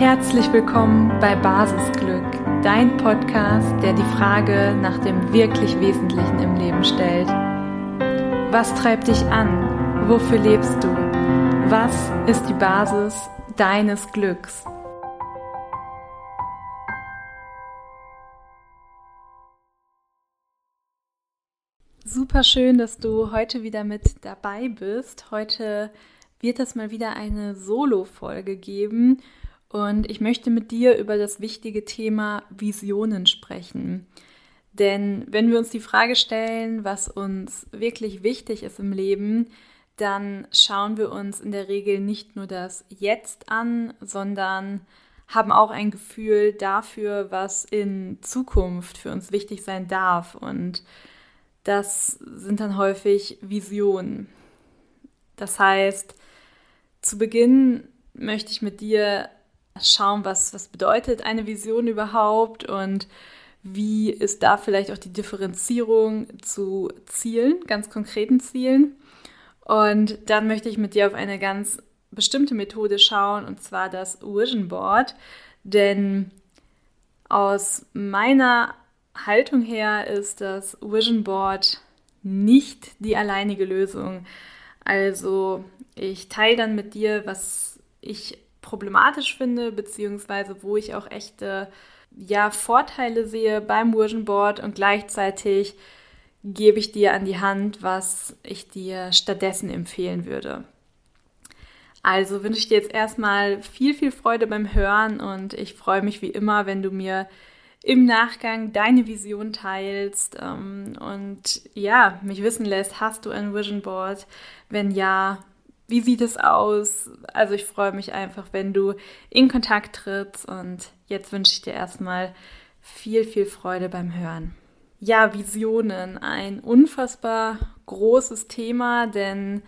Herzlich willkommen bei Basisglück, dein Podcast, der die Frage nach dem wirklich Wesentlichen im Leben stellt. Was treibt dich an? Wofür lebst du? Was ist die Basis deines Glücks? Super schön, dass du heute wieder mit dabei bist. Heute wird es mal wieder eine Solo-Folge geben und ich möchte mit dir über das wichtige Thema Visionen sprechen. Denn wenn wir uns die Frage stellen, was uns wirklich wichtig ist im Leben, dann schauen wir uns in der Regel nicht nur das Jetzt an, sondern haben auch ein Gefühl dafür, was in Zukunft für uns wichtig sein darf. Und das sind dann häufig Visionen. Das heißt, zu Beginn möchte ich mit dir schauen, was, was bedeutet eine Vision überhaupt und wie ist da vielleicht auch die Differenzierung zu Zielen, ganz konkreten Zielen. Und dann möchte ich mit dir auf eine ganz bestimmte Methode schauen, und zwar das Vision Board. Denn aus meiner Haltung her ist das Vision Board nicht die alleinige Lösung. Also ich teile dann mit dir, was ich problematisch finde, beziehungsweise wo ich auch echte ja, Vorteile sehe beim Vision Board und gleichzeitig gebe ich dir an die Hand, was ich dir stattdessen empfehlen würde. Also wünsche ich dir jetzt erstmal viel, viel Freude beim Hören und ich freue mich wie immer, wenn du mir im Nachgang deine Vision teilst ähm, und ja, mich wissen lässt, hast du ein Vision Board? Wenn ja, wie sieht es aus? Also ich freue mich einfach, wenn du in Kontakt trittst und jetzt wünsche ich dir erstmal viel, viel Freude beim Hören. Ja, Visionen, ein unfassbar großes Thema, denn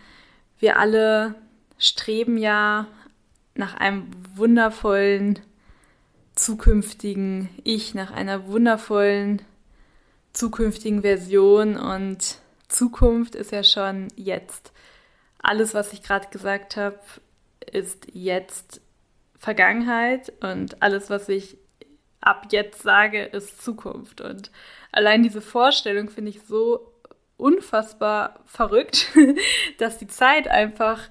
wir alle streben ja nach einem wundervollen zukünftigen Ich, nach einer wundervollen zukünftigen Version und Zukunft ist ja schon jetzt alles, was ich gerade gesagt habe, ist jetzt Vergangenheit und alles, was ich ab jetzt sage, ist Zukunft. Und allein diese Vorstellung finde ich so unfassbar verrückt, dass die Zeit einfach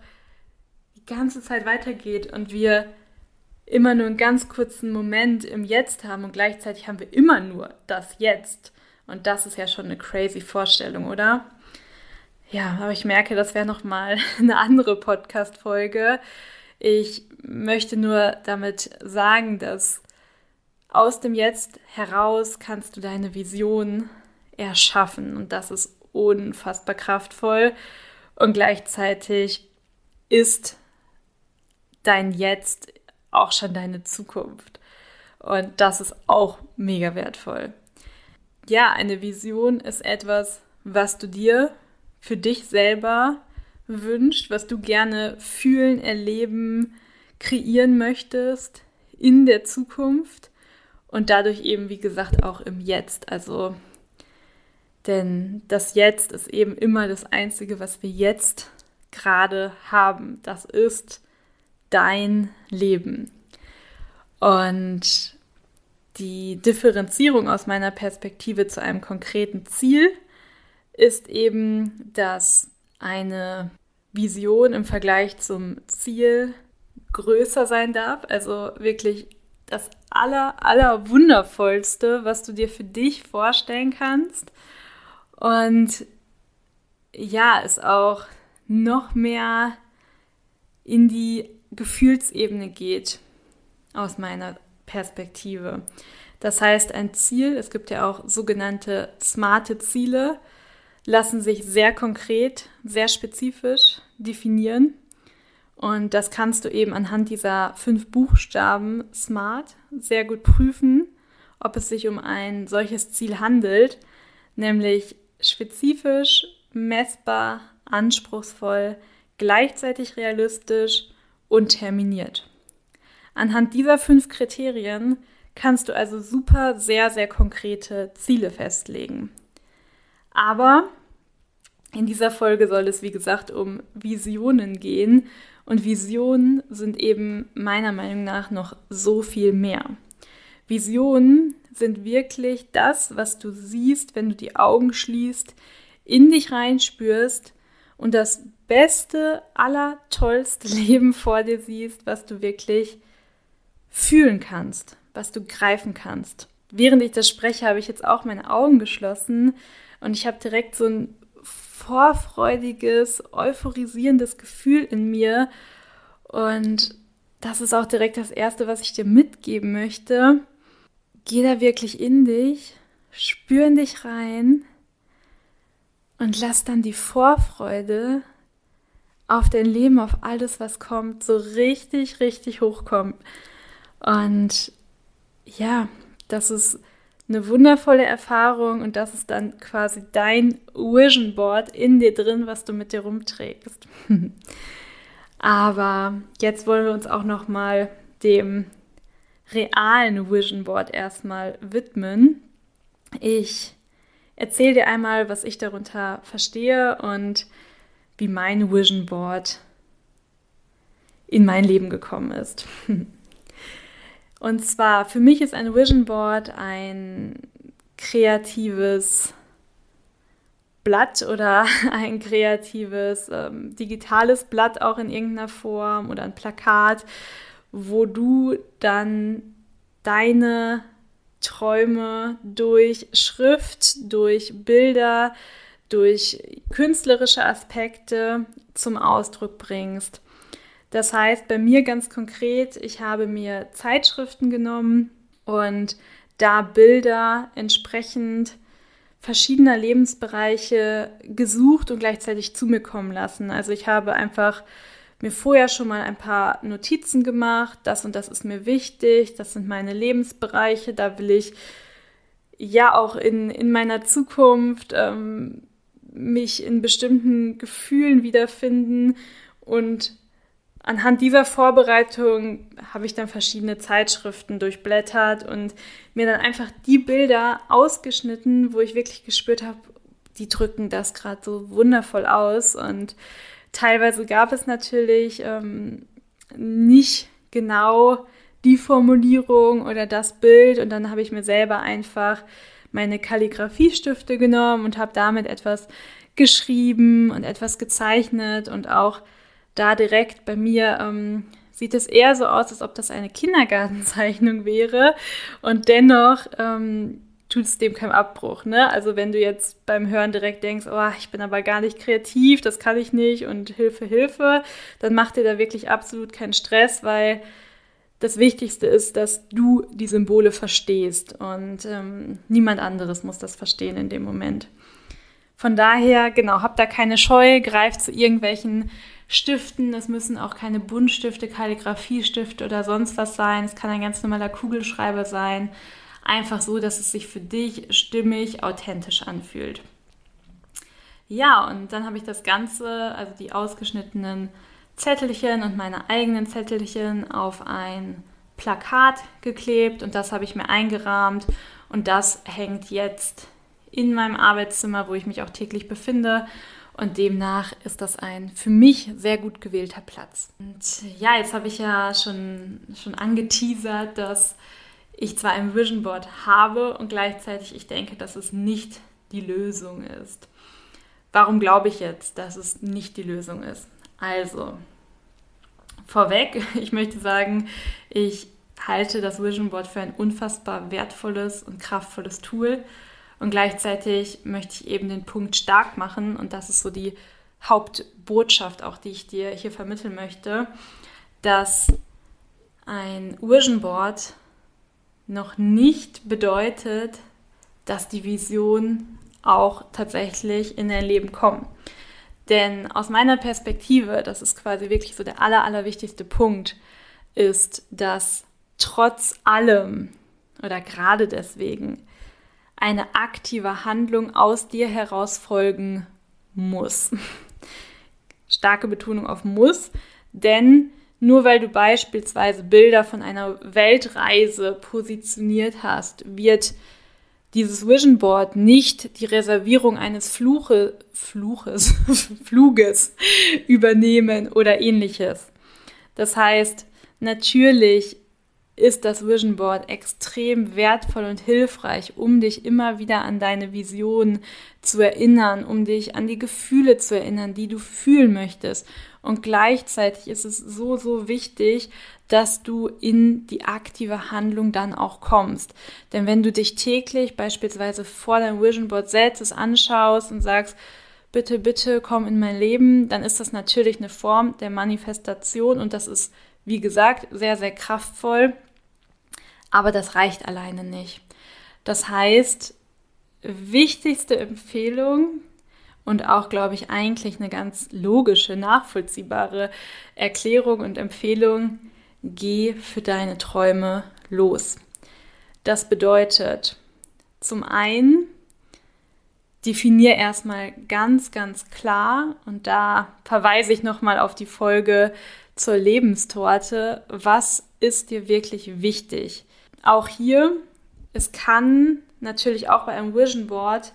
die ganze Zeit weitergeht und wir immer nur einen ganz kurzen Moment im Jetzt haben und gleichzeitig haben wir immer nur das Jetzt. Und das ist ja schon eine crazy Vorstellung, oder? Ja, aber ich merke, das wäre nochmal eine andere Podcast-Folge. Ich möchte nur damit sagen, dass aus dem Jetzt heraus kannst du deine Vision erschaffen und das ist unfassbar kraftvoll und gleichzeitig ist dein Jetzt auch schon deine Zukunft und das ist auch mega wertvoll. Ja, eine Vision ist etwas, was du dir für dich selber wünscht, was du gerne fühlen, erleben, kreieren möchtest in der Zukunft und dadurch eben, wie gesagt, auch im Jetzt. Also, denn das Jetzt ist eben immer das Einzige, was wir jetzt gerade haben. Das ist dein Leben. Und die Differenzierung aus meiner Perspektive zu einem konkreten Ziel ist eben, dass eine Vision im Vergleich zum Ziel größer sein darf. Also wirklich das aller, aller wundervollste, was du dir für dich vorstellen kannst. Und ja, es auch noch mehr in die Gefühlsebene geht, aus meiner Perspektive. Das heißt, ein Ziel, es gibt ja auch sogenannte smarte Ziele, lassen sich sehr konkret, sehr spezifisch definieren. Und das kannst du eben anhand dieser fünf Buchstaben SMART sehr gut prüfen, ob es sich um ein solches Ziel handelt, nämlich spezifisch, messbar, anspruchsvoll, gleichzeitig realistisch und terminiert. Anhand dieser fünf Kriterien kannst du also super, sehr, sehr konkrete Ziele festlegen. Aber in dieser Folge soll es, wie gesagt, um Visionen gehen. Und Visionen sind eben meiner Meinung nach noch so viel mehr. Visionen sind wirklich das, was du siehst, wenn du die Augen schließt, in dich reinspürst und das beste, allertollste Leben vor dir siehst, was du wirklich fühlen kannst, was du greifen kannst. Während ich das spreche, habe ich jetzt auch meine Augen geschlossen und ich habe direkt so ein vorfreudiges, euphorisierendes Gefühl in mir. Und das ist auch direkt das Erste, was ich dir mitgeben möchte. Geh da wirklich in dich, spür in dich rein und lass dann die Vorfreude auf dein Leben, auf alles, was kommt, so richtig, richtig hochkommen. Und ja, das ist eine wundervolle Erfahrung und das ist dann quasi dein Vision Board in dir drin, was du mit dir rumträgst. Aber jetzt wollen wir uns auch noch mal dem realen Vision Board erstmal widmen. Ich erzähle dir einmal, was ich darunter verstehe und wie mein Vision Board in mein Leben gekommen ist. Und zwar, für mich ist ein Vision Board ein kreatives Blatt oder ein kreatives ähm, digitales Blatt auch in irgendeiner Form oder ein Plakat, wo du dann deine Träume durch Schrift, durch Bilder, durch künstlerische Aspekte zum Ausdruck bringst. Das heißt, bei mir ganz konkret, ich habe mir Zeitschriften genommen und da Bilder entsprechend verschiedener Lebensbereiche gesucht und gleichzeitig zu mir kommen lassen. Also ich habe einfach mir vorher schon mal ein paar Notizen gemacht, das und das ist mir wichtig, das sind meine Lebensbereiche, da will ich ja auch in, in meiner Zukunft ähm, mich in bestimmten Gefühlen wiederfinden und anhand dieser Vorbereitung habe ich dann verschiedene Zeitschriften durchblättert und mir dann einfach die Bilder ausgeschnitten, wo ich wirklich gespürt habe, die drücken das gerade so wundervoll aus. Und teilweise gab es natürlich ähm, nicht genau die Formulierung oder das Bild und dann habe ich mir selber einfach meine Kalligrafiestifte genommen und habe damit etwas geschrieben und etwas gezeichnet und auch da direkt bei mir ähm, sieht es eher so aus, als ob das eine Kindergartenzeichnung wäre. Und dennoch ähm, tut es dem keinen Abbruch. Ne? Also wenn du jetzt beim Hören direkt denkst, oh, ich bin aber gar nicht kreativ, das kann ich nicht und Hilfe, Hilfe, dann mach dir da wirklich absolut keinen Stress, weil das Wichtigste ist, dass du die Symbole verstehst und ähm, niemand anderes muss das verstehen in dem Moment. Von daher, genau, habt da keine Scheu, greift zu irgendwelchen Stiften. Es müssen auch keine Buntstifte, Kalligrafiestifte oder sonst was sein. Es kann ein ganz normaler Kugelschreiber sein. Einfach so, dass es sich für dich stimmig, authentisch anfühlt. Ja, und dann habe ich das Ganze, also die ausgeschnittenen Zettelchen und meine eigenen Zettelchen auf ein Plakat geklebt und das habe ich mir eingerahmt und das hängt jetzt in meinem Arbeitszimmer, wo ich mich auch täglich befinde und demnach ist das ein für mich sehr gut gewählter Platz. Und ja, jetzt habe ich ja schon, schon angeteasert, dass ich zwar ein Vision Board habe und gleichzeitig ich denke, dass es nicht die Lösung ist. Warum glaube ich jetzt, dass es nicht die Lösung ist? Also, vorweg, ich möchte sagen, ich halte das Vision Board für ein unfassbar wertvolles und kraftvolles Tool und gleichzeitig möchte ich eben den Punkt stark machen und das ist so die Hauptbotschaft auch, die ich dir hier vermitteln möchte, dass ein Vision Board noch nicht bedeutet, dass die Vision auch tatsächlich in dein Leben kommt. Denn aus meiner Perspektive, das ist quasi wirklich so der aller, allerwichtigste Punkt, ist, dass trotz allem oder gerade deswegen eine aktive Handlung aus dir heraus folgen muss. Starke Betonung auf muss, denn nur weil du beispielsweise Bilder von einer Weltreise positioniert hast, wird dieses Vision Board nicht die Reservierung eines Fluche, Fluches, Fluges übernehmen oder ähnliches. Das heißt, natürlich ist das Vision Board extrem wertvoll und hilfreich, um dich immer wieder an deine Vision zu erinnern, um dich an die Gefühle zu erinnern, die du fühlen möchtest. Und gleichzeitig ist es so, so wichtig, dass du in die aktive Handlung dann auch kommst. Denn wenn du dich täglich beispielsweise vor deinem Vision Board selbst anschaust und sagst, bitte, bitte komm in mein Leben, dann ist das natürlich eine Form der Manifestation und das ist wie gesagt, sehr, sehr kraftvoll, aber das reicht alleine nicht. Das heißt, wichtigste Empfehlung und auch, glaube ich, eigentlich eine ganz logische, nachvollziehbare Erklärung und Empfehlung, geh für deine Träume los. Das bedeutet, zum einen, definier erstmal ganz, ganz klar, und da verweise ich nochmal auf die Folge zur Lebenstorte, was ist dir wirklich wichtig? Auch hier, es kann natürlich auch bei einem Vision Board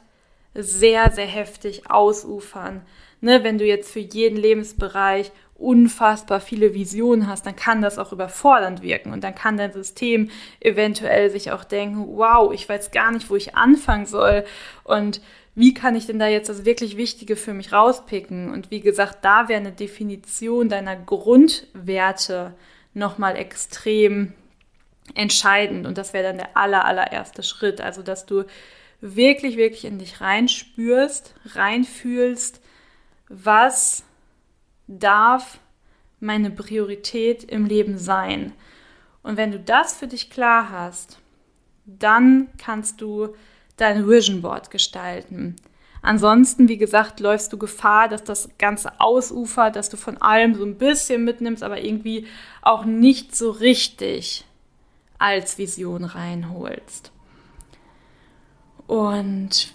sehr, sehr heftig ausufern. Ne, wenn du jetzt für jeden Lebensbereich unfassbar viele Visionen hast, dann kann das auch überfordernd wirken und dann kann dein System eventuell sich auch denken, wow, ich weiß gar nicht, wo ich anfangen soll und wie kann ich denn da jetzt das wirklich Wichtige für mich rauspicken? Und wie gesagt, da wäre eine Definition deiner Grundwerte nochmal extrem entscheidend. Und das wäre dann der aller, allererste Schritt. Also, dass du wirklich, wirklich in dich reinspürst, reinfühlst, was darf meine Priorität im Leben sein. Und wenn du das für dich klar hast, dann kannst du dein Vision Board gestalten. Ansonsten, wie gesagt, läufst du Gefahr, dass das Ganze ausufert, dass du von allem so ein bisschen mitnimmst, aber irgendwie auch nicht so richtig als Vision reinholst. Und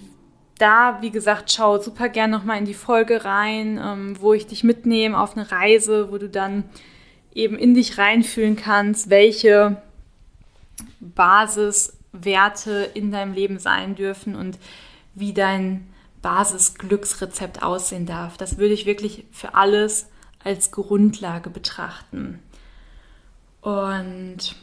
da, wie gesagt, schau super gern nochmal in die Folge rein, ähm, wo ich dich mitnehme auf eine Reise, wo du dann eben in dich reinfühlen kannst, welche Basis Werte in deinem Leben sein dürfen und wie dein Basisglücksrezept aussehen darf. Das würde ich wirklich für alles als Grundlage betrachten. Und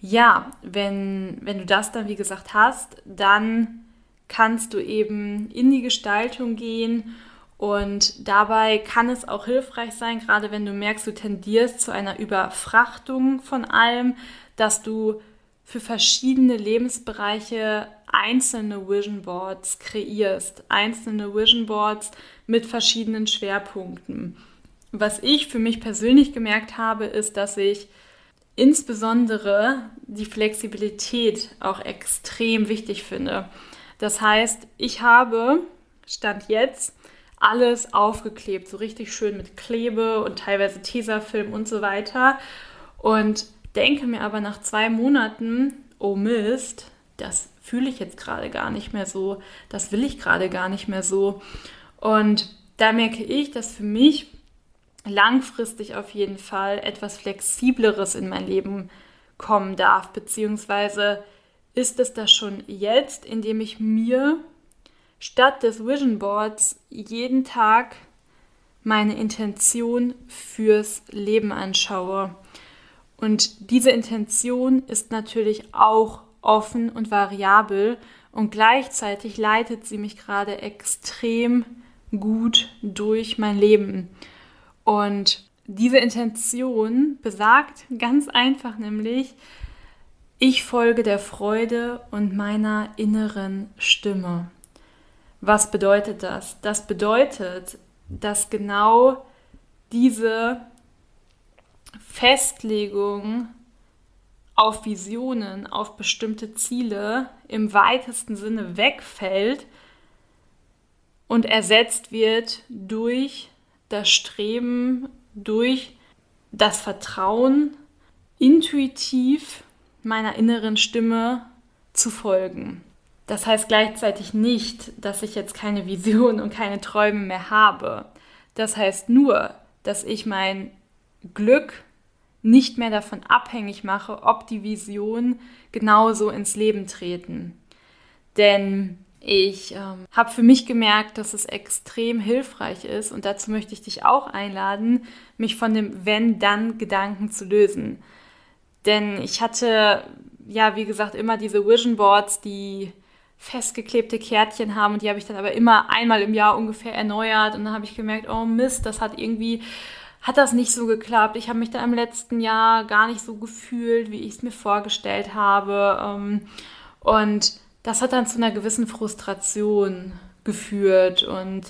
ja, wenn, wenn du das dann, wie gesagt, hast, dann kannst du eben in die Gestaltung gehen und dabei kann es auch hilfreich sein, gerade wenn du merkst, du tendierst zu einer Überfrachtung von allem, dass du für verschiedene Lebensbereiche einzelne Vision Boards kreierst, einzelne Vision Boards mit verschiedenen Schwerpunkten. Was ich für mich persönlich gemerkt habe, ist, dass ich insbesondere die Flexibilität auch extrem wichtig finde. Das heißt, ich habe, stand jetzt, alles aufgeklebt, so richtig schön mit Klebe und teilweise Tesafilm und so weiter. Und denke mir aber nach zwei Monaten, oh Mist, das fühle ich jetzt gerade gar nicht mehr so, das will ich gerade gar nicht mehr so. Und da merke ich, dass für mich langfristig auf jeden Fall etwas Flexibleres in mein Leben kommen darf, beziehungsweise ist es das schon jetzt, indem ich mir statt des Vision Boards jeden Tag meine Intention fürs Leben anschaue. Und diese Intention ist natürlich auch offen und variabel und gleichzeitig leitet sie mich gerade extrem gut durch mein Leben. Und diese Intention besagt ganz einfach nämlich, ich folge der Freude und meiner inneren Stimme. Was bedeutet das? Das bedeutet, dass genau diese Festlegung auf Visionen, auf bestimmte Ziele im weitesten Sinne wegfällt und ersetzt wird durch das Streben, durch das Vertrauen, intuitiv meiner inneren Stimme zu folgen. Das heißt gleichzeitig nicht, dass ich jetzt keine Vision und keine Träume mehr habe. Das heißt nur, dass ich mein Glück nicht mehr davon abhängig mache, ob die Visionen genauso ins Leben treten. Denn Ich ähm, habe für mich gemerkt, dass es extrem hilfreich ist und dazu möchte ich dich auch einladen, mich von dem Wenn-Dann-Gedanken zu lösen. Denn ich hatte, ja, wie gesagt, immer diese Vision Boards, die festgeklebte Kärtchen haben und die habe ich dann aber immer einmal im Jahr ungefähr erneuert und dann habe ich gemerkt, oh Mist, das hat irgendwie hat das nicht so geklappt. Ich habe mich da im letzten Jahr gar nicht so gefühlt, wie ich es mir vorgestellt habe. Ähm, und das hat dann zu einer gewissen Frustration geführt und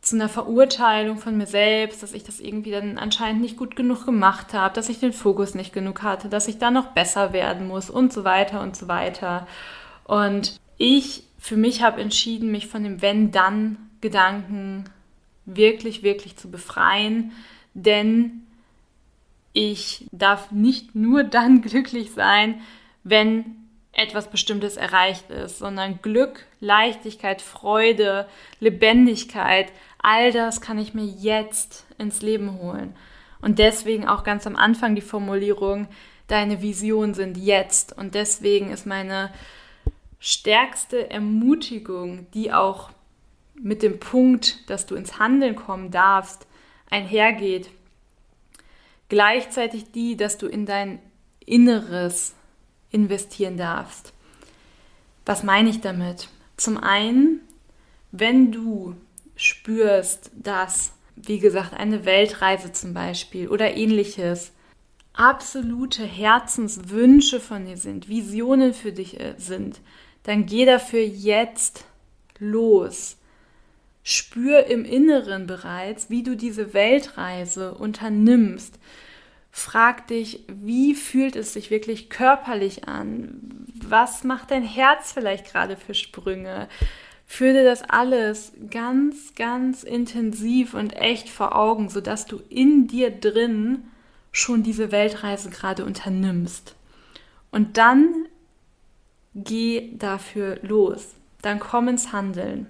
zu einer Verurteilung von mir selbst, dass ich das irgendwie dann anscheinend nicht gut genug gemacht habe, dass ich den Fokus nicht genug hatte, dass ich da noch besser werden muss und so weiter und so weiter. Und ich für mich habe entschieden, mich von dem Wenn-Dann-Gedanken wirklich, wirklich zu befreien, denn ich darf nicht nur dann glücklich sein, wenn etwas Bestimmtes erreicht ist, sondern Glück, Leichtigkeit, Freude, Lebendigkeit, all das kann ich mir jetzt ins Leben holen. Und deswegen auch ganz am Anfang die Formulierung, deine Visionen sind jetzt. Und deswegen ist meine stärkste Ermutigung, die auch mit dem Punkt, dass du ins Handeln kommen darfst, einhergeht. Gleichzeitig die, dass du in dein Inneres investieren darfst. Was meine ich damit? Zum einen, wenn du spürst, dass, wie gesagt, eine Weltreise zum Beispiel oder ähnliches absolute Herzenswünsche von dir sind, Visionen für dich äh, sind, dann geh dafür jetzt los. Spür im Inneren bereits, wie du diese Weltreise unternimmst. Frag dich, wie fühlt es sich wirklich körperlich an? Was macht dein Herz vielleicht gerade für Sprünge? Führ dir das alles ganz, ganz intensiv und echt vor Augen, sodass du in dir drin schon diese Weltreise gerade unternimmst. Und dann geh dafür los. Dann komm ins Handeln.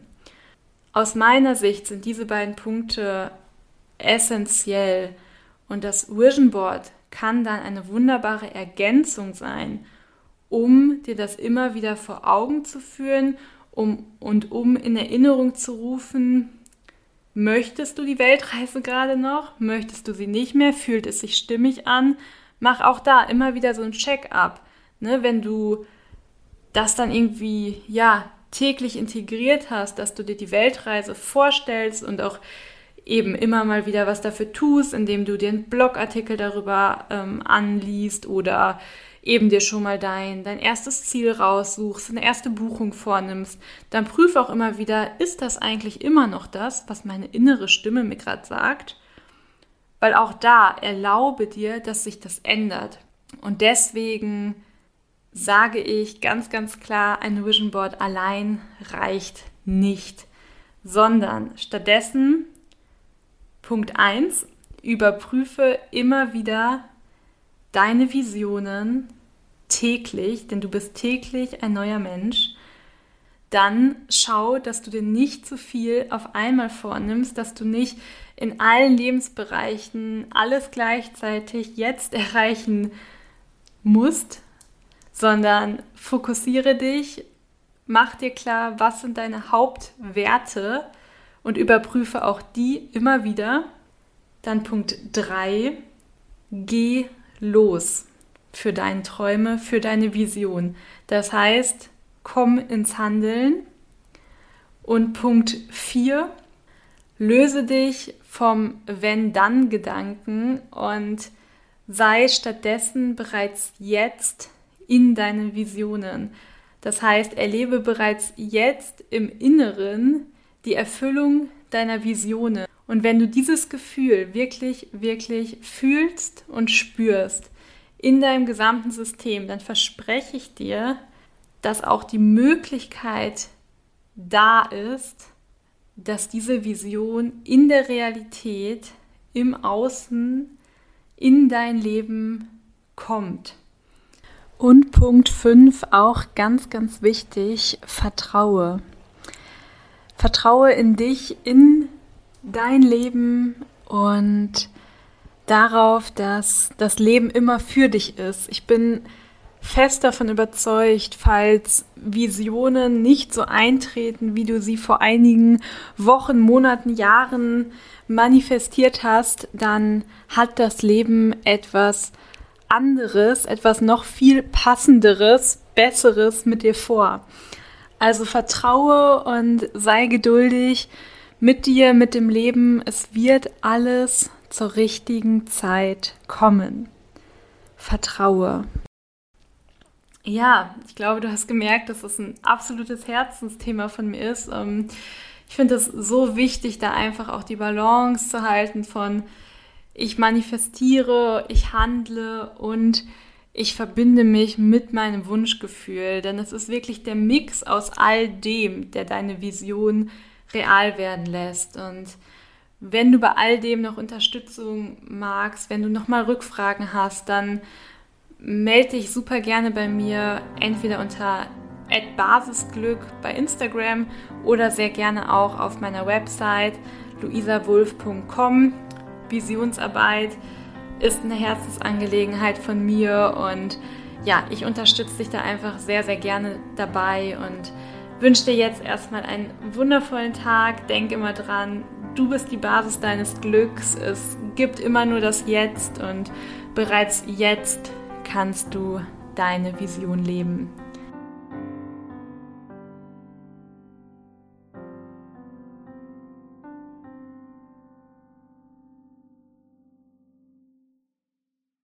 Aus meiner Sicht sind diese beiden Punkte essentiell und das Vision Board kann dann eine wunderbare Ergänzung sein, um dir das immer wieder vor Augen zu führen um, und um in Erinnerung zu rufen, möchtest du die Weltreise gerade noch? Möchtest du sie nicht mehr? Fühlt es sich stimmig an? Mach auch da immer wieder so ein Check-up. Ne? Wenn du das dann irgendwie, ja, täglich integriert hast, dass du dir die Weltreise vorstellst und auch eben immer mal wieder was dafür tust, indem du dir einen Blogartikel darüber ähm, anliest oder eben dir schon mal dein, dein erstes Ziel raussuchst, eine erste Buchung vornimmst, dann prüf auch immer wieder, ist das eigentlich immer noch das, was meine innere Stimme mir gerade sagt? Weil auch da erlaube dir, dass sich das ändert. Und deswegen sage ich ganz, ganz klar, ein Vision Board allein reicht nicht, sondern stattdessen Punkt 1, überprüfe immer wieder deine Visionen täglich, denn du bist täglich ein neuer Mensch. Dann schau, dass du dir nicht zu viel auf einmal vornimmst, dass du nicht in allen Lebensbereichen alles gleichzeitig jetzt erreichen musst, sondern fokussiere dich, mach dir klar, was sind deine Hauptwerte und überprüfe auch die immer wieder. Dann Punkt 3, geh los für deine Träume, für deine Vision. Das heißt, komm ins Handeln. Und Punkt 4, löse dich vom Wenn-Dann-Gedanken und sei stattdessen bereits jetzt in deinen Visionen. Das heißt, erlebe bereits jetzt im Inneren die Erfüllung deiner Visionen. Und wenn du dieses Gefühl wirklich, wirklich fühlst und spürst in deinem gesamten System, dann verspreche ich dir, dass auch die Möglichkeit da ist, dass diese Vision in der Realität, im Außen, in dein Leben kommt. Und Punkt 5, auch ganz, ganz wichtig, vertraue. Vertraue in dich, in dein Leben und darauf, dass das Leben immer für dich ist. Ich bin fest davon überzeugt, falls Visionen nicht so eintreten, wie du sie vor einigen Wochen, Monaten, Jahren manifestiert hast, dann hat das Leben etwas anderes, etwas noch viel passenderes, besseres mit dir vor. Also vertraue und sei geduldig mit dir, mit dem Leben. Es wird alles zur richtigen Zeit kommen. Vertraue. Ja, ich glaube, du hast gemerkt, dass das ein absolutes Herzensthema von mir ist. Ähm, ich finde es so wichtig, da einfach auch die Balance zu halten von ich manifestiere, ich handle und ich verbinde mich mit meinem Wunschgefühl. Denn es ist wirklich der Mix aus all dem, der deine Vision real werden lässt. Und wenn du bei all dem noch Unterstützung magst, wenn du nochmal Rückfragen hast, dann melde dich super gerne bei mir, entweder unter Basisglück bei Instagram oder sehr gerne auch auf meiner Website luisawulf.com. Visionsarbeit ist eine Herzensangelegenheit von mir und ja, ich unterstütze dich da einfach sehr, sehr gerne dabei und wünsche dir jetzt erstmal einen wundervollen Tag. Denk immer dran, du bist die Basis deines Glücks. Es gibt immer nur das Jetzt und bereits jetzt kannst du deine Vision leben.